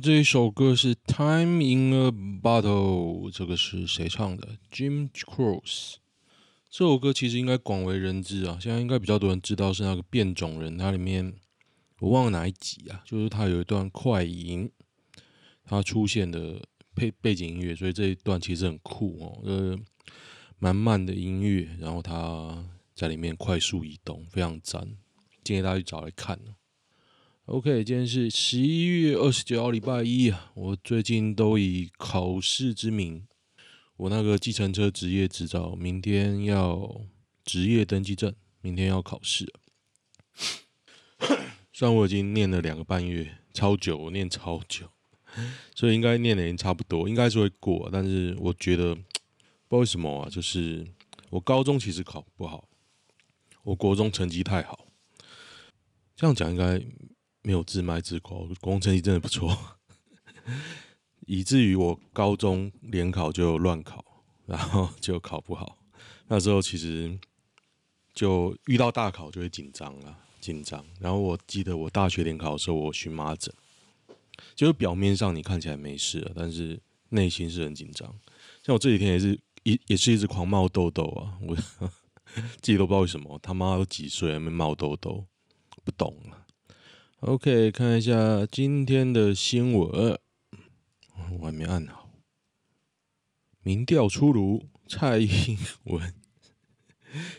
这一首歌是《Time in a Bottle》，这个是谁唱的？Jim Croce。这首歌其实应该广为人知啊，现在应该比较多人知道是那个变种人，它里面我忘了哪一集啊，就是它有一段快银，它出现的配背景音乐，所以这一段其实很酷哦，呃，蛮慢的音乐，然后它在里面快速移动，非常赞，建议大家去找来看。OK，今天是十一月二十九号，礼拜一啊。我最近都以考试之名，我那个计程车职业执照，明天要职业登记证，明天要考试。虽然我已经念了两个半月，超久，我念超久，所以应该念的已经差不多，应该是会过。但是我觉得不知道为什么啊，就是我高中其实考不好，我国中成绩太好，这样讲应该。没有自卖自夸，我国中成绩真的不错，以至于我高中联考就乱考，然后就考不好。那时候其实就遇到大考就会紧张啊，紧张。然后我记得我大学联考的时候，我荨麻疹，就是表面上你看起来没事了，但是内心是很紧张。像我这几天也是一也是一直狂冒痘痘啊，我 自己都不知道为什么，他妈都几岁还没冒痘痘，不懂了。OK，看一下今天的新闻，我还没按好。民调出炉，蔡英文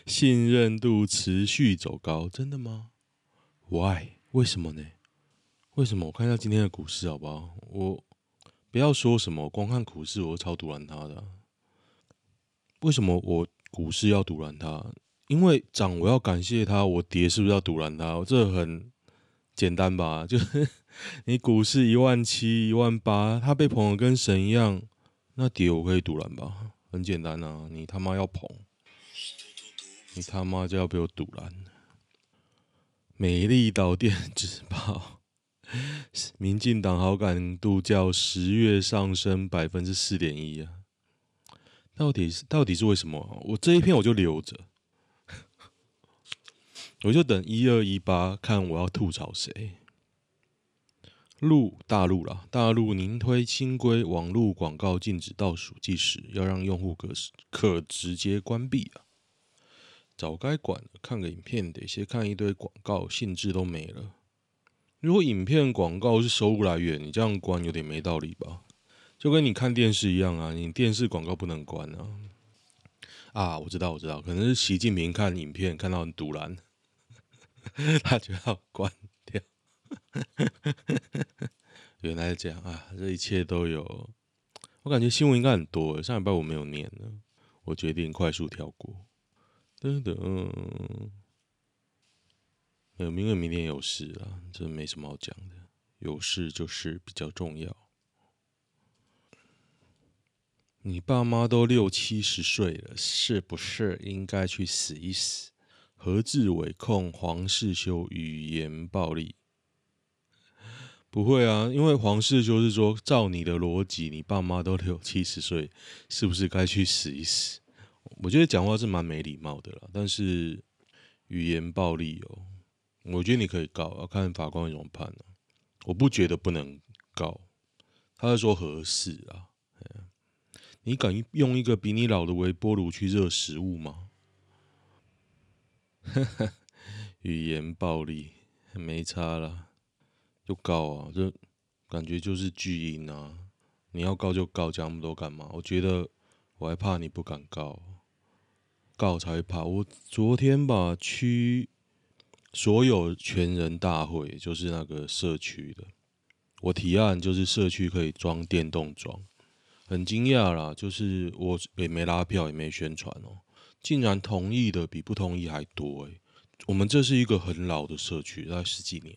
信任度持续走高，真的吗？Why？为什么呢？为什么？我看一下今天的股市好不好？我不要说什么，光看股市我超赌烂他的。为什么我股市要赌烂他？因为涨我要感谢他，我跌是不是要赌烂他？这很。简单吧，就是 你股市一万七、一万八，他被捧得跟神一样，那跌我可以赌蓝吧？很简单啊，你他妈要捧，你他妈就要被我赌蓝。美丽岛电子报，民进党好感度较十月上升百分之四点一啊，到底是到底是为什么？我这一篇我就留着。我就等一二一八看我要吐槽谁。陆大陆啦，大陆您推新规，网络广告禁止倒数计时，要让用户可可直接关闭啊！早该管了，看个影片得先看一堆广告，兴致都没了。如果影片广告是收入来源，你这样关有点没道理吧？就跟你看电视一样啊，你电视广告不能关啊！啊，我知道，我知道，可能是习近平看影片看到很赌烂。他就要关掉，原来是这样啊！这一切都有，我感觉新闻应该很多。上礼拜我没有念呢，我决定快速跳过。等等，没有，因为明天有事啊，这没什么好讲的。有事就是比较重要。你爸妈都六七十岁了，是不是应该去死一死？何志伟控黄世修语言暴力，不会啊，因为黄世修是说，照你的逻辑，你爸妈都六七十岁，是不是该去死一死？我觉得讲话是蛮没礼貌的啦，但是语言暴力哦，我觉得你可以告，要看法官怎么判啊。我不觉得不能告，他是说合适啊。你敢用一个比你老的微波炉去热食物吗？哈 哈语言暴力没差啦，就告啊，这感觉就是巨婴啊，你要告就告，讲那么多干嘛？我觉得我还怕你不敢告，告才会怕。我昨天吧，区所有权人大会就是那个社区的，我提案就是社区可以装电动桩，很惊讶啦，就是我也没拉票，也没宣传哦，竟然同意的比不同意还多诶。我们这是一个很老的社区，大概十几年，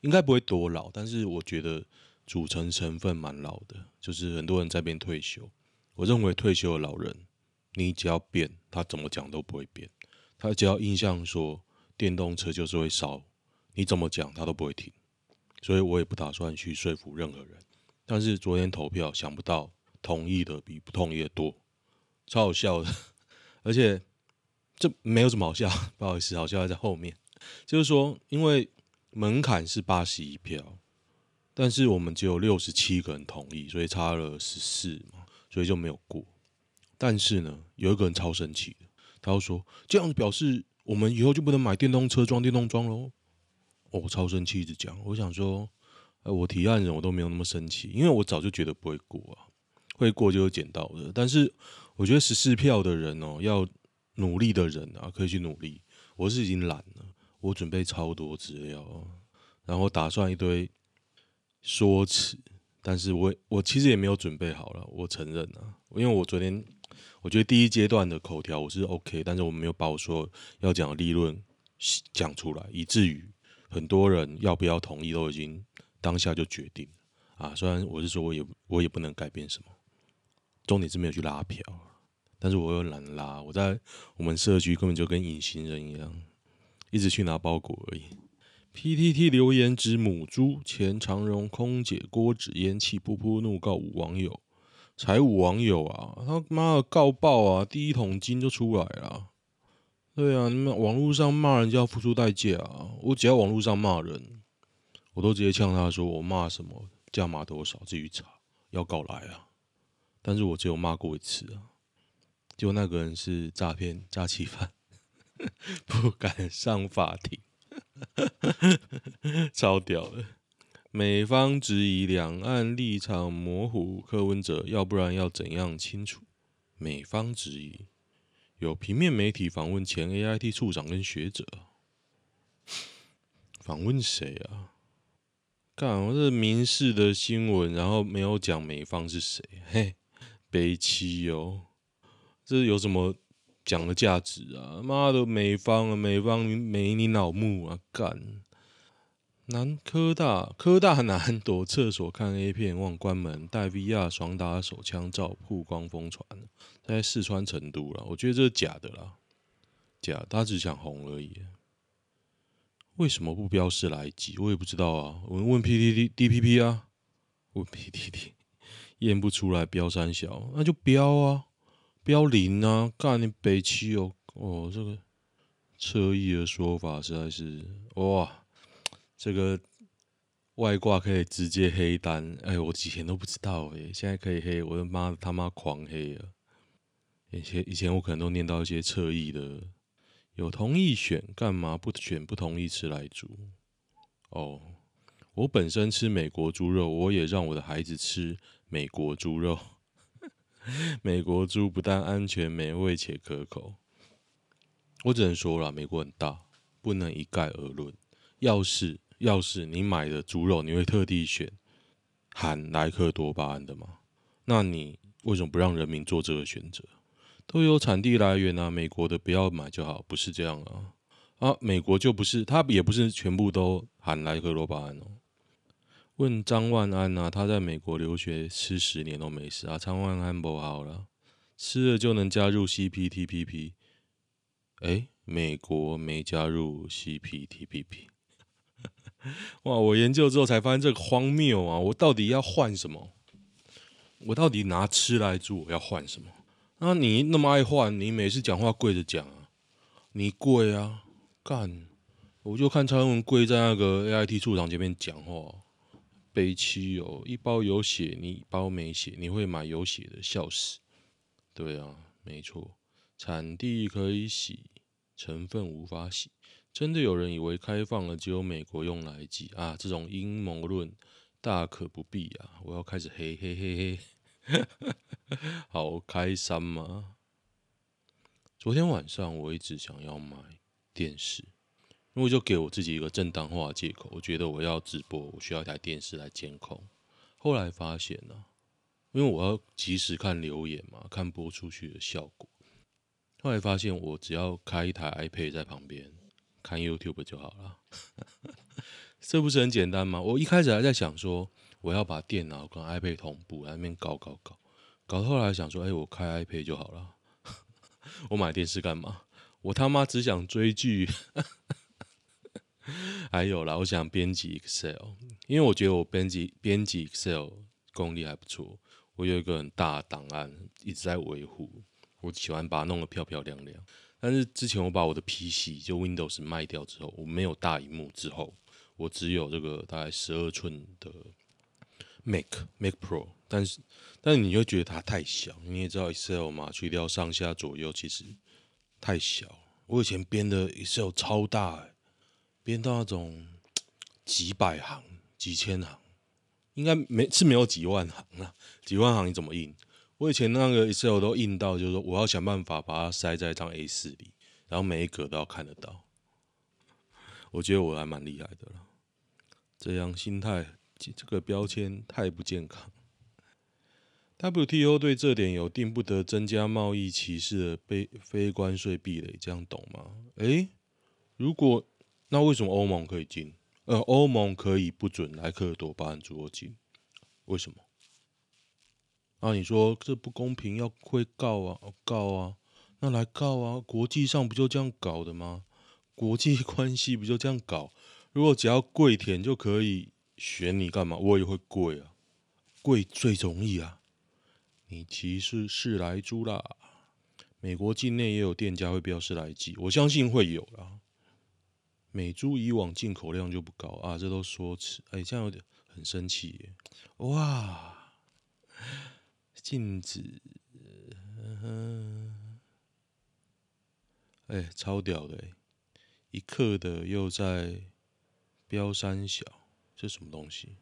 应该不会多老，但是我觉得。组成成分蛮老的，就是很多人在变退休。我认为退休的老人，你只要变，他怎么讲都不会变。他只要印象说电动车就是会烧，你怎么讲他都不会停。所以我也不打算去说服任何人。但是昨天投票，想不到同意的比不同意的多，超好笑的。而且这没有什么好笑，不好意思，好笑还在后面。就是说，因为门槛是八十一票。但是我们只有六十七个人同意，所以差了十四嘛，所以就没有过。但是呢，有一个人超生气的，他就说这样表示我们以后就不能买电动车装电动桩喽。我，超生气，一直讲。我想说，呃，我提案人我都没有那么生气，因为我早就觉得不会过啊，会过就是捡到的。但是我觉得十四票的人哦，要努力的人啊，可以去努力。我是已经懒了，我准备超多资料，然后打算一堆。说辞，但是我我其实也没有准备好了，我承认啊，因为我昨天我觉得第一阶段的口条我是 OK，但是我没有把我说要讲的立论讲出来，以至于很多人要不要同意都已经当下就决定啊。虽然我是说我也我也不能改变什么，重点是没有去拉票，但是我又懒拉，我在我们社区根本就跟隐形人一样，一直去拿包裹而已。PTT 留言指母猪前长荣空姐郭子嫣气噗噗怒告五网友，才五网友啊，他妈的告爆啊，第一桶金就出来了。对啊，你们网络上骂人就要付出代价啊！我只要网络上骂人，我都直接呛他说我骂什么价码多少，自己查，要告来啊！但是我只有骂过一次啊，就那个人是诈骗诈欺犯，不敢上法庭。超屌的！美方质疑两岸立场模糊，柯文哲要不然要怎样清楚？美方质疑，有平面媒体访问前 AIT 处长跟学者，访问谁啊？干，我这民事的新闻，然后没有讲美方是谁，嘿，悲戚哦，这有什么？讲的价值啊！妈的，美方啊，美方没你老母啊！干，南科大科大男躲厕所看 A 片忘关门，带 VR 爽打手枪照曝光疯传，在四川成都了。我觉得这是假的啦，假，他只想红而已。为什么不标示来及？我也不知道啊。我们问 PTT DPP 啊，问 PTT 验不出来标三小，那就标啊。标零啊，干你北七哦哦，这个侧翼的说法实在是哇，这个外挂可以直接黑单，哎，我以前都不知道哎，现在可以黑，我的妈他妈狂黑啊！以前以前我可能都念到一些侧翼的，有同意选干嘛不选，不同意吃莱猪哦。我本身吃美国猪肉，我也让我的孩子吃美国猪肉。美国猪不但安全、美味且可口，我只能说了，美国很大，不能一概而论。要是要是你买的猪肉，你会特地选含莱克多巴胺的吗？那你为什么不让人民做这个选择？都有产地来源啊，美国的不要买就好，不是这样啊？啊，美国就不是，它也不是全部都含莱克多巴胺哦。问张万安啊，他在美国留学吃十年都没事啊。张万安不好了，吃了就能加入 CPTPP。哎，美国没加入 CPTPP。哇，我研究之后才发现这个荒谬啊！我到底要换什么？我到底拿吃来做，我要换什么？那你那么爱换，你每次讲话跪着讲啊？你跪啊？干！我就看蔡英文跪在那个 AIT 处长前面讲话。悲戚哦，一包有血，你一包没血，你会买有血的，笑死。对啊，没错，产地可以洗，成分无法洗。真的有人以为开放了只有美国用来挤啊？这种阴谋论大可不必啊！我要开始黑黑黑黑。好开心吗？昨天晚上我一直想要买电视，因为就给我自己一个正当化的借口，我觉得我要直播，我需要一台电视来监控。后来发现呢、因为我要及时看留言嘛，看播出去的效果。后来发现，我只要开一台 iPad 在旁边看 YouTube 就好了，这不是很简单吗？我一开始还在想说，我要把电脑跟 iPad 同步，在那边搞搞搞，搞到后来想说，哎、我开 iPad 就好了。我买电视干嘛？我他妈只想追剧。还有啦，我想编辑 Excel，因为我觉得我编辑编辑 Excel 功力还不错。我有一个很大的档案一直在维护。我喜欢把它弄得漂漂亮亮，但是之前我把我的 PC 就 Windows 卖掉之后，我没有大荧幕之后，我只有这个大概十二寸的 Mac Mac Pro，但是但是你会觉得它太小，你也知道 Excel 嘛，去掉上下左右其实太小。我以前编的 Excel 超大，编到那种几百行、几千行，应该没是没有几万行啊，几万行你怎么印？我以前那个 Excel 都印到，就是说我要想办法把它塞在一张 A4 里，然后每一格都要看得到。我觉得我还蛮厉害的了。这样心态，这个标签太不健康。WTO 对这点有定不得增加贸易歧视的非非关税壁垒，这样懂吗？诶，如果那为什么欧盟可以进？呃，欧盟可以不准莱克多巴胺猪肉进？为什么？啊，你说这不公平，要会告啊，告啊，那来告啊！国际上不就这样搞的吗？国际关系不就这样搞？如果只要跪舔就可以选你干嘛？我也会跪啊，跪最容易啊！你歧视是来猪啦！美国境内也有店家会标示来记，我相信会有啦。美猪以往进口量就不高啊，这都说辞。哎，这样有点很生气耶！哇！禁止，嗯，哎，超屌的，一克的又在标三小，这什么东西？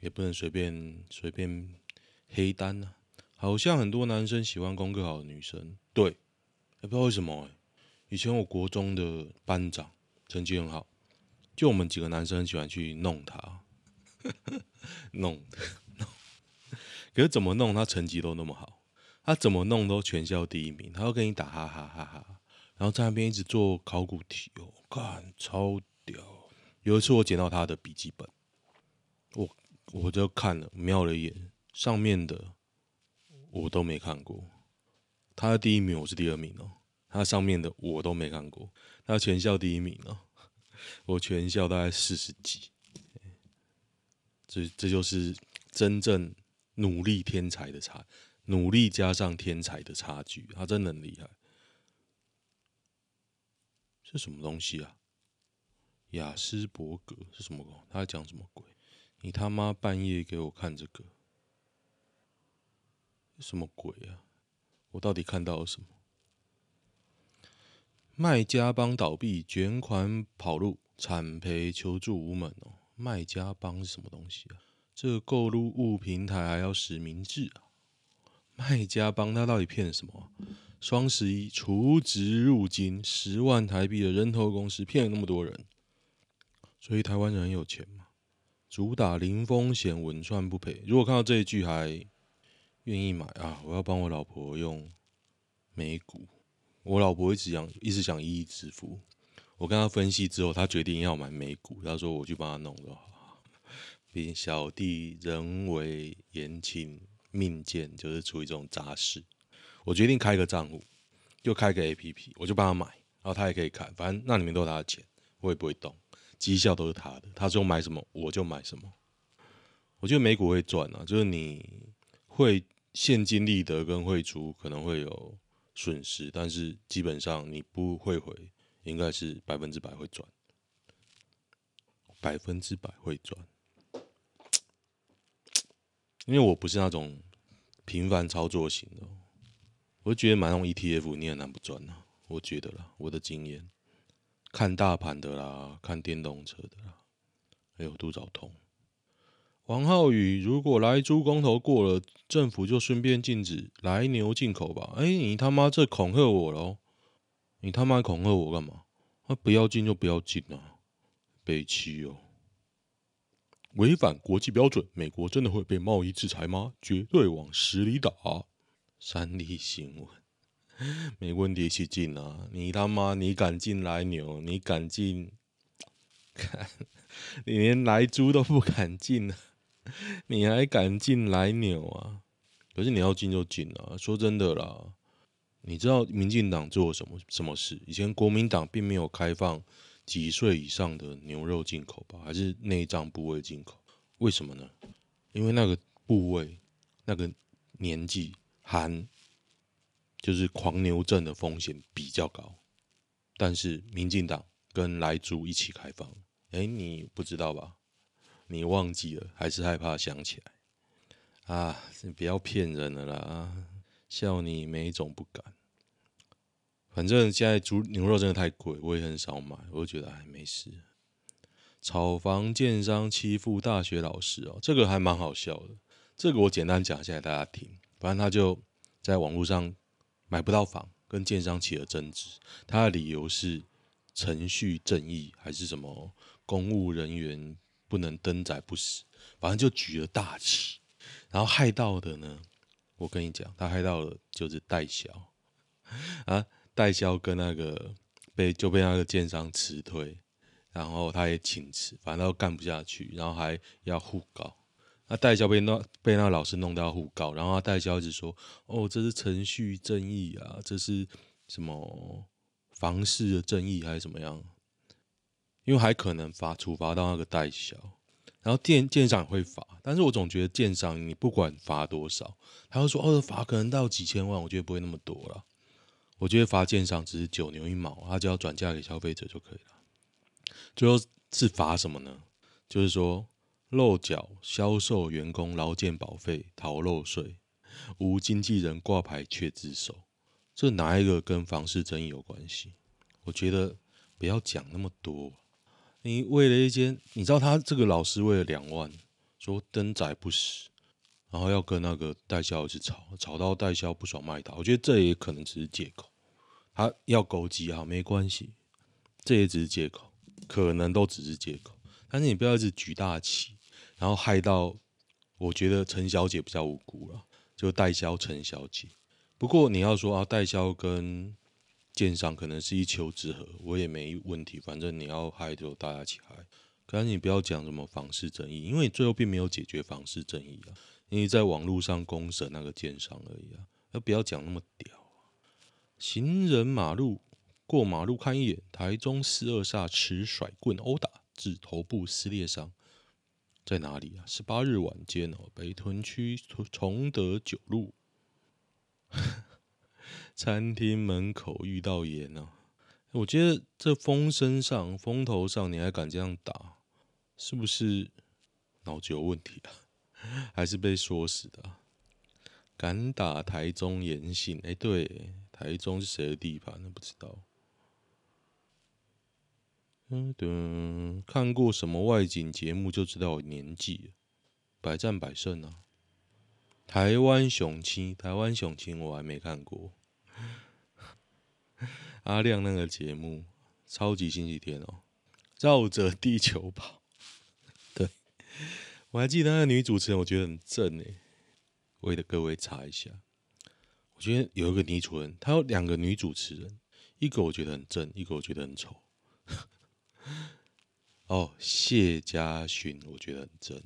也不能随便随便黑单呐、啊。好像很多男生喜欢功课好的女生，对，也不知道为什么。以前我国中的班长成绩很好，就我们几个男生喜欢去弄他，弄弄。可是怎么弄，他成绩都那么好，他怎么弄都全校第一名，他会跟你打哈哈哈哈，然后在那边一直做考古题哦，干超屌！有一次我捡到他的笔记本，我我就看了瞄了一眼，上面的我都没看过，他的第一名我是第二名哦，他上面的我都没看过，他全校第一名哦，我全校大概四十几，这这就是真正。努力天才的差，努力加上天才的差距，他真的很厉害。是什么东西啊？雅斯伯格是什么？他在讲什么鬼？你他妈半夜给我看这个，什么鬼啊？我到底看到了什么？卖家帮倒闭，卷款跑路，惨赔求助无门哦。卖家帮是什么东西啊？这个购入物平台还要实名制啊？卖家帮他到底骗什么啊？双十一储值入金十万台币的人头公司骗了那么多人，所以台湾人很有钱嘛？主打零风险稳赚不赔。如果看到这一句还愿意买啊？我要帮我老婆用美股，我老婆一直想一直想一亿致富。我跟她分析之后，她决定要买美股。她说我去帮她弄就好。并小弟人为言轻命贱，就是处于这种杂事。我决定开个账户，就开个 APP，我就帮他买，然后他也可以看，反正那里面都是他的钱，我也不会动，绩效都是他的。他说买什么我就买什么。我觉得美股会赚啊，就是你会现金利得跟汇出可能会有损失，但是基本上你不会回，应该是百分之百会赚，百分之百会赚。因为我不是那种频繁操作型的，我就觉得买那种 ETF 你也难不赚呐。我觉得啦，我的经验，看大盘的啦，看电动车的啦，还有多少通，黄浩宇，如果来猪公投过了，政府就顺便禁止来牛进口吧。哎，你他妈这恐吓我喽！你他妈恐吓我干嘛？那不要进就不要进啊！北七哦，违反国际标准，美国真的会被贸易制裁吗？绝对往死里打！三立新闻，没问题，去进啊！你他妈你敢进来牛？你敢进？看，你连来猪都不敢进啊！你还敢进来牛啊？可是你要进就进啊！说真的啦，你知道民进党做什么什么事？以前国民党并没有开放几岁以上的牛肉进口吧？还是内脏部位进口？为什么呢？因为那个部位、那个年纪含就是狂牛症的风险比较高。但是民进党跟莱猪一起开放，哎，你不知道吧？你忘记了，还是害怕想起来？啊，你不要骗人了啦！啊笑你没种不敢。反正现在猪牛肉真的太贵，我也很少买，我就觉得哎没事。炒房建商欺负大学老师哦，这个还蛮好笑的。这个我简单讲一下给大家听。反正他就在网络上买不到房，跟建商起了争执。他的理由是程序正义还是什么公务人员？不能登载不死，反正就举了大旗，然后害到的呢，我跟你讲，他害到的就是代销啊，代销跟那个被就被那个建商辞退，然后他也请辞，反正都干不下去，然后还要互告，那代销被弄被那个老师弄到互告，然后他代销一直说，哦，这是程序正义啊，这是什么房事的正义还是怎么样？因为还可能罚处罚到那个代销，然后建建商也会罚，但是我总觉得建商你不管罚多少，他会说哦，罚可能到几千万，我觉得不会那么多了。我觉得罚建商只是九牛一毛，他只要转嫁给消费者就可以了。最后是罚什么呢？就是说漏缴销售员工劳健保费、逃漏税、无经纪人挂牌却自首，这哪一个跟房市争议有关系？我觉得不要讲那么多。你为了一间，你知道他这个老师为了两万，说登载不实，然后要跟那个代销去吵，吵到代销不爽卖他。我觉得这也可能只是借口，他要勾结啊，没关系，这也只是借口，可能都只是借口。但是你不要一直举大旗，然后害到我觉得陈小姐比较无辜了，就代销陈小姐。不过你要说啊，代销跟建商可能是一丘之貉，我也没问题。反正你要嗨就大家一起嗨，可是你不要讲什么房事争议，因为你最后并没有解决房事争议啊，因为在网络上公审那个奸商而已啊。要不要讲那么屌？行人马路过马路看一眼，台中四二煞持甩棍殴打致头部撕裂伤，在哪里啊？十八日晚间哦，北屯区崇德九路。餐厅门口遇到盐啊！我觉得这风身上、风头上，你还敢这样打，是不是脑子有问题啊？还是被说死的？敢打台中盐信？哎，对，台中是谁的地盘？不知道。嗯，对，看过什么外景节目就知道我年纪了。百战百胜啊！台湾雄亲，台湾雄亲，我还没看过。阿亮那个节目，超级星期天哦，绕着地球跑。对，我还记得那个女主持人，我觉得很正诶。为了各位查一下，我觉得有一个女主人，她有两个女主持人，一个我觉得很正，一个我觉得很丑。哦，谢家勋，我觉得很正。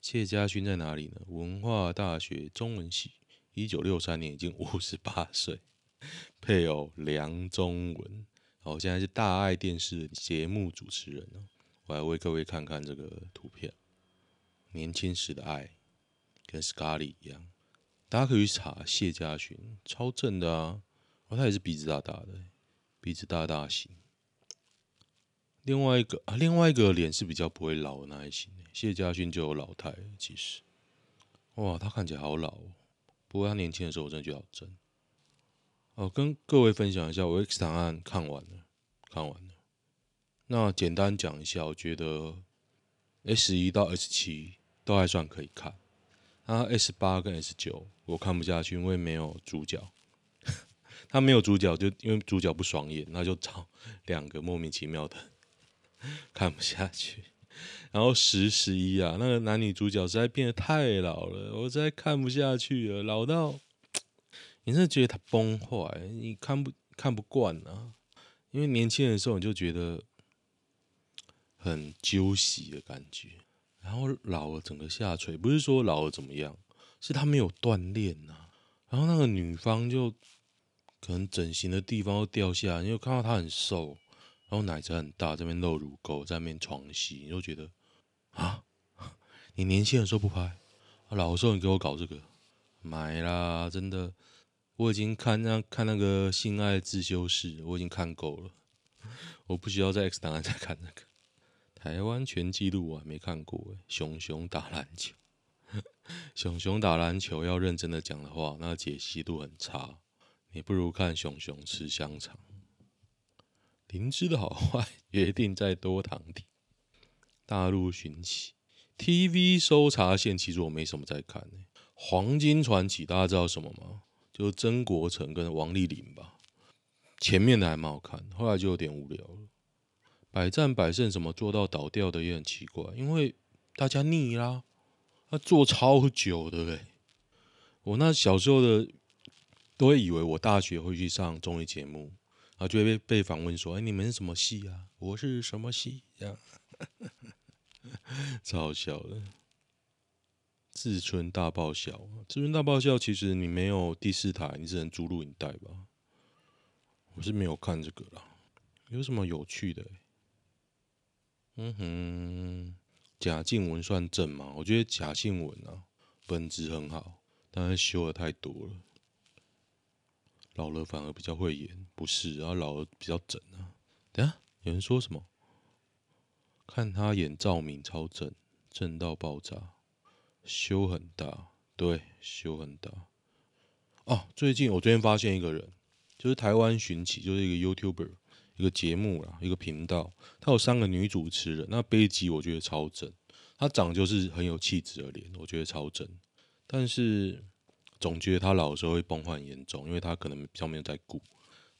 谢家勋在哪里呢？文化大学中文系，一九六三年已经五十八岁。配偶梁中文，好，现在是大爱电视节目主持人哦。我来为各位看看这个图片，年轻时的爱跟 Scarlet 一样，大家可以去查谢家勋，超正的啊！哦，他也是鼻子大大的，鼻子大大型。另外一个啊，另外一个脸是比较不会老的那一型，谢家勋就有老态，其实，哇，他看起来好老哦。不过他年轻的时候，我真的觉得好正。哦，跟各位分享一下，我 X 档案看完了，看完了。那简单讲一下，我觉得 S 一到 S 七都还算可以看。啊，S 八跟 S 九我看不下去，因为没有主角。他没有主角，就因为主角不爽眼，那就找两个莫名其妙的看不下去。然后十十一啊，那个男女主角实在变得太老了，我实在看不下去了，老到你真的觉得他崩坏，你看不看不惯啊？因为年轻的时候你就觉得很揪喜的感觉，然后老了整个下垂，不是说老了怎么样，是他没有锻炼呐。然后那个女方就可能整形的地方都掉下来，你就看到她很瘦，然后奶子很大，这边露乳沟，在那边床戏，你就觉得啊，你年轻的时候不拍，老的时候你给我搞这个，买啦，真的。我已经看那看那个性爱自修室，我已经看够了，我不需要在 X 档案再看那个。台湾全纪录我还没看过哎，熊熊打篮球，熊熊打篮球要认真的讲的话，那个解析度很差，你不如看熊熊吃香肠。灵芝的好坏决定在多糖体。大陆寻奇 TV 搜查线，其实我没什么在看哎。黄金传奇大家知道什么吗？就曾国城跟王丽玲吧，前面的还蛮好看，后来就有点无聊了。百战百胜什么做到倒掉的也很奇怪，因为大家腻啦，他做超久的嘞。我那小时候的都会以为我大学会去上综艺节目，然后就会被被访问说：“哎，你们是什么系啊？我是什么系？”这样，超好笑的。志村大爆笑，志村大爆笑，其实你没有第四台，你只能租录影带吧？我是没有看这个啦。有什么有趣的？嗯哼，贾静雯算正吗？我觉得贾静雯啊，本质很好，但是修的太多了。老了反而比较会演，不是？然后老了比较整啊。等下有人说什么？看他演赵敏超正，正到爆炸。修很大，对，修很大。哦，最近我最近发现一个人，就是台湾寻奇，就是一个 YouTuber，一个节目啦，一个频道，他有三个女主持人。那贝吉我觉得超正，她长就是很有气质的脸，我觉得超正。但是总觉得他老的时候会崩坏严重，因为他可能比较没有在顾，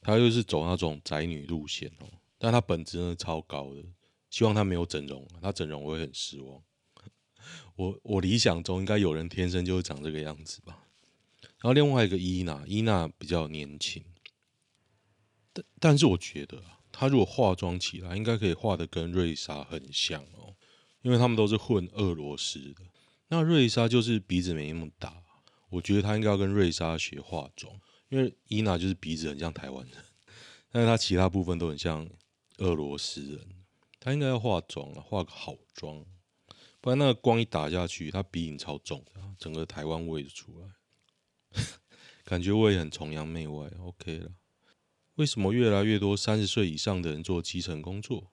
他又是走那种宅女路线哦。但他本质真的超高的，希望他没有整容，他整容我会很失望。我我理想中应该有人天生就会长这个样子吧。然后另外一个伊娜，伊娜比较年轻，但但是我觉得她如果化妆起来，应该可以画得跟瑞莎很像哦，因为他们都是混俄罗斯的。那瑞莎就是鼻子没那么大，我觉得她应该要跟瑞莎学化妆，因为伊娜就是鼻子很像台湾人，但是她其他部分都很像俄罗斯人，她应该要化妆啊，化个好妆。不然那个光一打下去，他鼻影超重，整个台湾味就出来，感觉我也很崇洋媚外。OK 了，为什么越来越多三十岁以上的人做基层工作？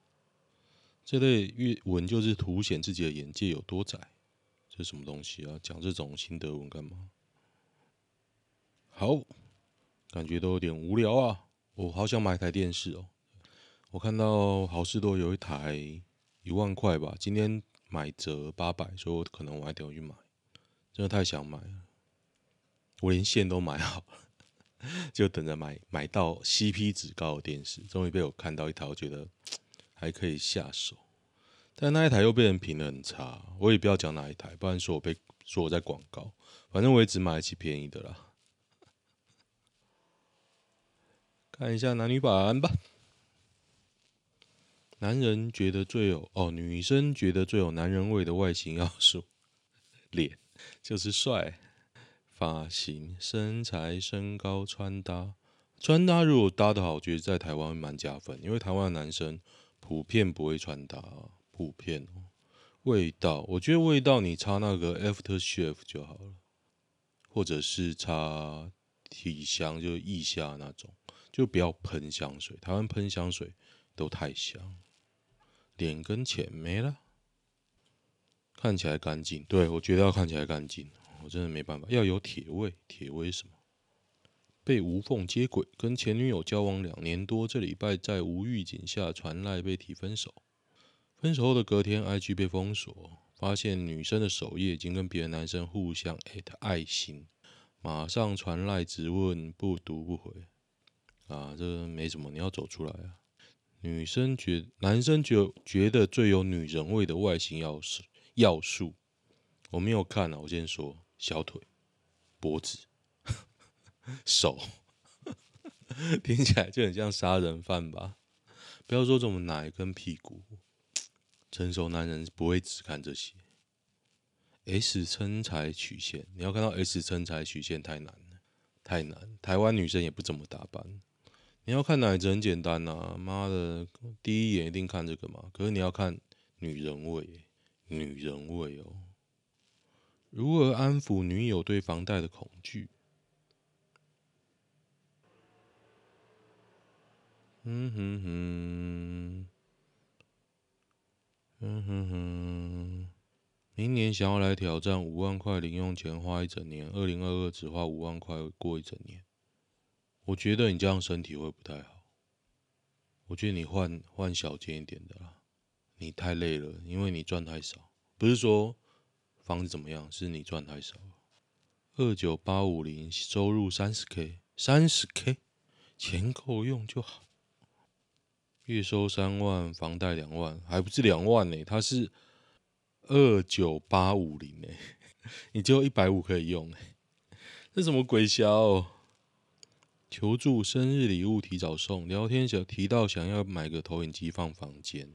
这类阅文就是凸显自己的眼界有多窄。这什么东西啊？讲这种心得文干嘛？好，感觉都有点无聊啊。我好想买台电视哦。我看到好事多有一台一万块吧，今天。买折八百，所以我可能晚一点我去买，真的太想买了，我连线都买好了，就等着买买到 CP 值高的电视。终于被我看到一台，我觉得还可以下手，但那一台又被人评的很差，我也不要讲哪一台，不然说我被说我在广告，反正我也只买得起便宜的啦。看一下男女版吧。男人觉得最有哦，女生觉得最有男人味的外形要素，脸就是帅，发型、身材、身高、穿搭，穿搭如果搭得好，我觉得在台湾蛮加分，因为台湾的男生普遍不会穿搭，普遍哦。味道，我觉得味道你擦那个 After Shave 就好了，或者是擦体香，就腋下那种，就不要喷香水，台湾喷香水都太香。脸跟钱没了，看起来干净。对，我觉得要看起来干净，我真的没办法。要有铁胃，铁胃什么？被无缝接轨，跟前女友交往两年多，这礼拜在无预警下传赖被提分手。分手后的隔天，IG 被封锁，发现女生的首页已经跟别的男生互相艾特爱心，马上传赖质问，不读不回。啊，这没什么，你要走出来啊。女生觉，男生觉觉得最有女人味的外形要素要素，我没有看啊。我先说，小腿、脖子、手，听起来就很像杀人犯吧？不要说这么奶跟屁股。成熟男人不会只看这些。S 身材曲线，你要看到 S 身材曲线太难了，太难。台湾女生也不怎么打扮。你要看奶子很简单呐、啊，妈的，第一眼一定看这个嘛。可是你要看女人味，女人味哦。如何安抚女友对房贷的恐惧？嗯哼哼。嗯哼哼，明年想要来挑战五万块零用钱花一整年，二零二二只花五万块过一整年。我觉得你这样身体会不太好。我觉得你换换小间一点的啦，你太累了，因为你赚太少。不是说房子怎么样，是你赚太少。二九八五零收入三十 K，三十 K，钱够用就好。月收三万，房贷两万，还不是两万呢？他是二九八五零呢，你只有一百五可以用呢。这什么鬼销？求助生日礼物提早送，聊天想提到想要买个投影机放房间。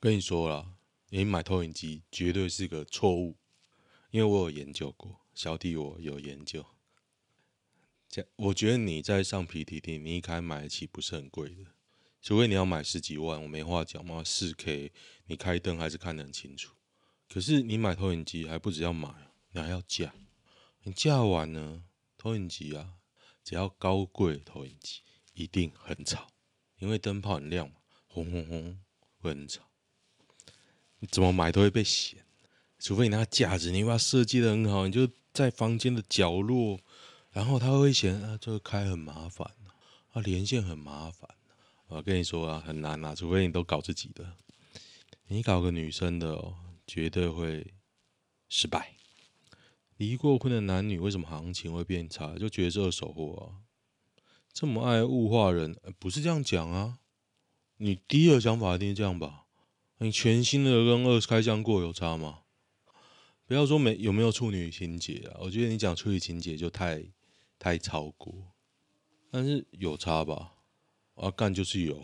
跟你说了，你买投影机绝对是个错误，因为我有研究过，小弟我有研究。我觉得你在上 PTT，你一开买得起不是很贵的，除非你要买十几万，我没话讲嘛。四 K，你开灯还是看得很清楚。可是你买投影机还不只要买，你还要架。你架完呢，投影机啊，只要高贵投影机一定很吵，因为灯泡很亮嘛，轰轰轰会很吵。你怎么买都会被嫌，除非你那个架子，你把它设计的很好，你就在房间的角落。然后他会嫌啊，这个开很麻烦啊，连线很麻烦。我跟你说啊，很难啊，除非你都搞自己的。你搞个女生的哦，绝对会失败。离过婚的男女为什么行情会变差？就觉得是二手货啊。这么爱物化人，不是这样讲啊。你第一个想法一定是这样吧？你全新的跟二开箱过有差吗？不要说没有没有处女情节啊，我觉得你讲处女情节就太。太超过，但是有差吧？啊，干就是有，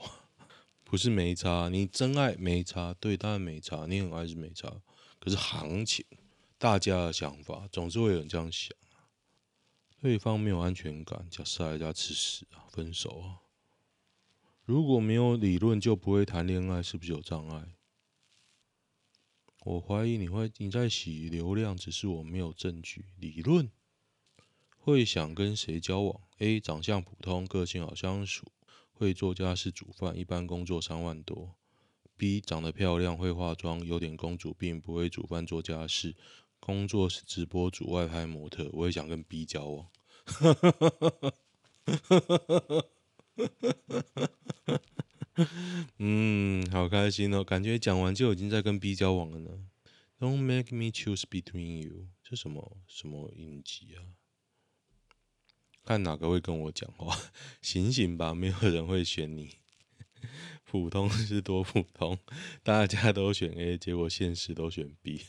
不是没差。你真爱没差，对，当然没差。你很爱是没差，可是行情，大家的想法总是会有人这样想啊。对方没有安全感，加塞加吃屎啊，分手啊。如果没有理论，就不会谈恋爱，是不是有障碍？我怀疑你会你在洗流量，只是我没有证据。理论。会想跟谁交往？A. 长相普通，个性好相处，会做家事煮饭，一般工作三万多。B. 长得漂亮，会化妆，有点公主病，不会煮饭做家事，工作是直播主，外拍模特。我也想跟 B 交往。嗯，好开心哦，感觉讲完就已经在跟 B 交往了呢。Don't make me choose between you，这什么什么音级啊？看哪个会跟我讲话？醒醒吧，没有人会选你。普通是多普通，大家都选 A，结果现实都选 B。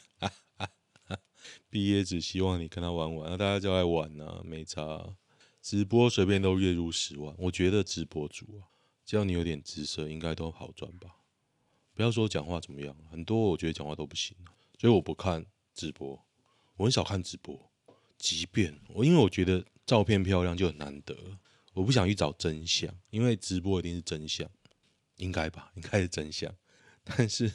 毕业。只希望你跟他玩玩，那大家就爱玩啊，没差。直播随便都月入十万，我觉得直播主啊，只要你有点姿色，应该都好赚吧。不要说讲话怎么样，很多我觉得讲话都不行，所以我不看直播，我很少看直播。即便我，因为我觉得。照片漂亮就很难得，我不想去找真相，因为直播一定是真相，应该吧，应该是真相。但是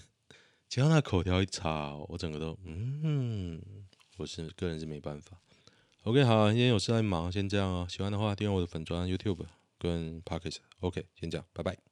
只要那口条一差，我整个都嗯，我是个人是没办法。OK，好，今天有事在忙，先这样哦。喜欢的话，订阅我的粉专 YouTube 跟 Pocket。OK，先这样，拜拜。